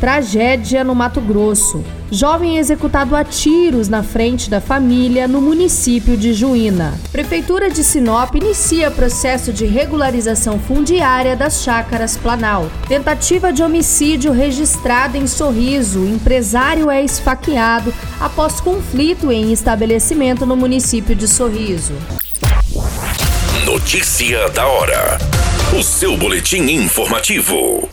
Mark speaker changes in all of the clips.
Speaker 1: Tragédia no Mato Grosso. Jovem executado a tiros na frente da família no município de Juína. Prefeitura de Sinop inicia processo de regularização fundiária das chácaras Planal. Tentativa de homicídio registrada em Sorriso. Empresário é esfaqueado após conflito em estabelecimento no município de Sorriso.
Speaker 2: Notícia da hora. O seu boletim informativo.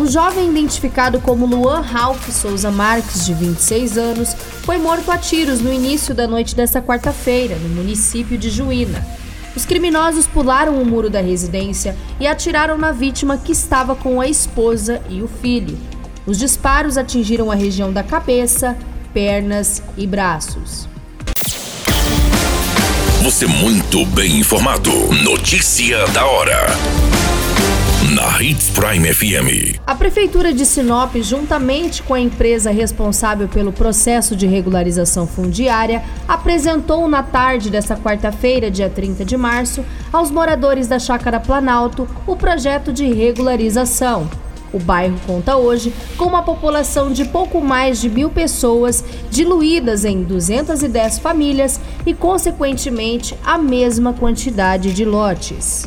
Speaker 1: Um jovem identificado como Luan Ralph Souza Marques, de 26 anos, foi morto a tiros no início da noite desta quarta-feira, no município de Juína. Os criminosos pularam o muro da residência e atiraram na vítima que estava com a esposa e o filho. Os disparos atingiram a região da cabeça, pernas e braços.
Speaker 2: Você muito bem informado. Notícia da hora na Hits Prime FM.
Speaker 1: A Prefeitura de Sinop, juntamente com a empresa responsável pelo processo de regularização fundiária, apresentou na tarde desta quarta-feira, dia 30 de março, aos moradores da Chácara Planalto o projeto de regularização. O bairro conta hoje com uma população de pouco mais de mil pessoas, diluídas em 210 famílias e, consequentemente, a mesma quantidade de lotes.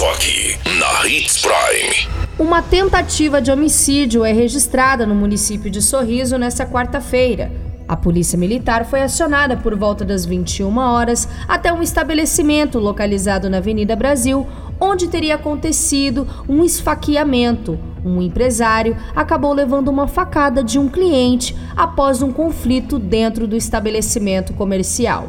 Speaker 2: Só aqui na Hits Prime.
Speaker 1: Uma tentativa de homicídio é registrada no município de Sorriso nesta quarta-feira. A polícia militar foi acionada por volta das 21 horas até um estabelecimento localizado na Avenida Brasil, onde teria acontecido um esfaqueamento. Um empresário acabou levando uma facada de um cliente após um conflito dentro do estabelecimento comercial.